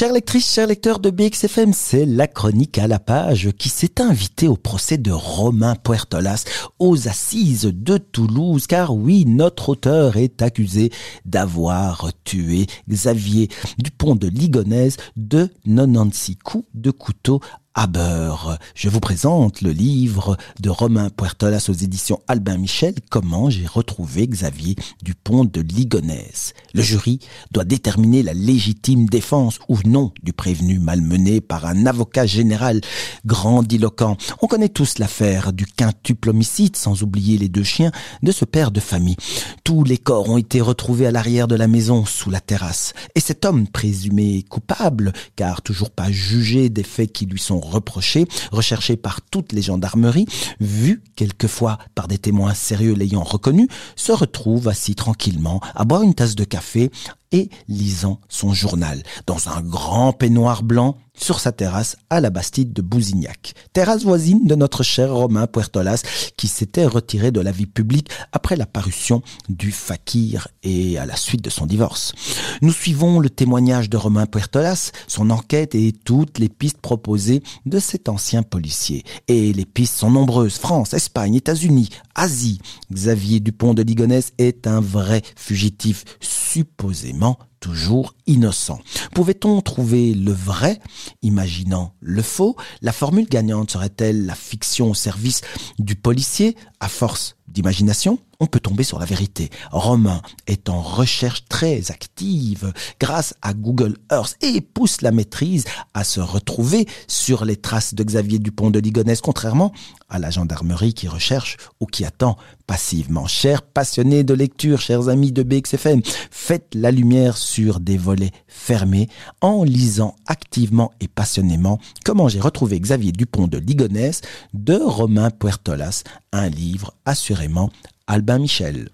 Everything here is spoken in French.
Chers lectrices, chers lecteurs de BXFM, c'est la chronique à la page qui s'est invitée au procès de Romain Puertolas aux assises de Toulouse, car oui, notre auteur est accusé d'avoir tué Xavier Dupont de Ligonnès de 96 coups de couteau beurre. Je vous présente le livre de Romain Puertolas aux éditions Albin Michel, Comment j'ai retrouvé Xavier Dupont de Ligonnès. Le jury doit déterminer la légitime défense ou non du prévenu malmené par un avocat général grandiloquent. On connaît tous l'affaire du quintuple homicide, sans oublier les deux chiens de ce père de famille. Tous les corps ont été retrouvés à l'arrière de la maison, sous la terrasse. Et cet homme présumé coupable, car toujours pas jugé des faits qui lui sont reproché, recherché par toutes les gendarmeries, vu quelquefois par des témoins sérieux l'ayant reconnu, se retrouve assis tranquillement à boire une tasse de café et lisant son journal dans un grand peignoir blanc sur sa terrasse à la Bastide de Bousignac. Terrasse voisine de notre cher Romain Puertolas qui s'était retiré de la vie publique après la parution du Fakir et à la suite de son divorce. Nous suivons le témoignage de Romain Puertolas, son enquête et toutes les pistes proposées de cet ancien policier. Et les pistes sont nombreuses. France, Espagne, États-Unis, Asie. Xavier Dupont de Ligonnès est un vrai fugitif supposément toujours innocent. Pouvait-on trouver le vrai, imaginant le faux? La formule gagnante serait-elle la fiction au service du policier? À force d'imagination on peut tomber sur la vérité. Romain est en recherche très active grâce à Google Earth et pousse la maîtrise à se retrouver sur les traces de Xavier Dupont de Ligonnès, contrairement à la gendarmerie qui recherche ou qui attend passivement. Chers passionnés de lecture, chers amis de BXFM, faites la lumière sur des volets fermés en lisant activement et passionnément Comment j'ai retrouvé Xavier Dupont de Ligonnès de Romain Puertolas, un livre assurément Albin Michel.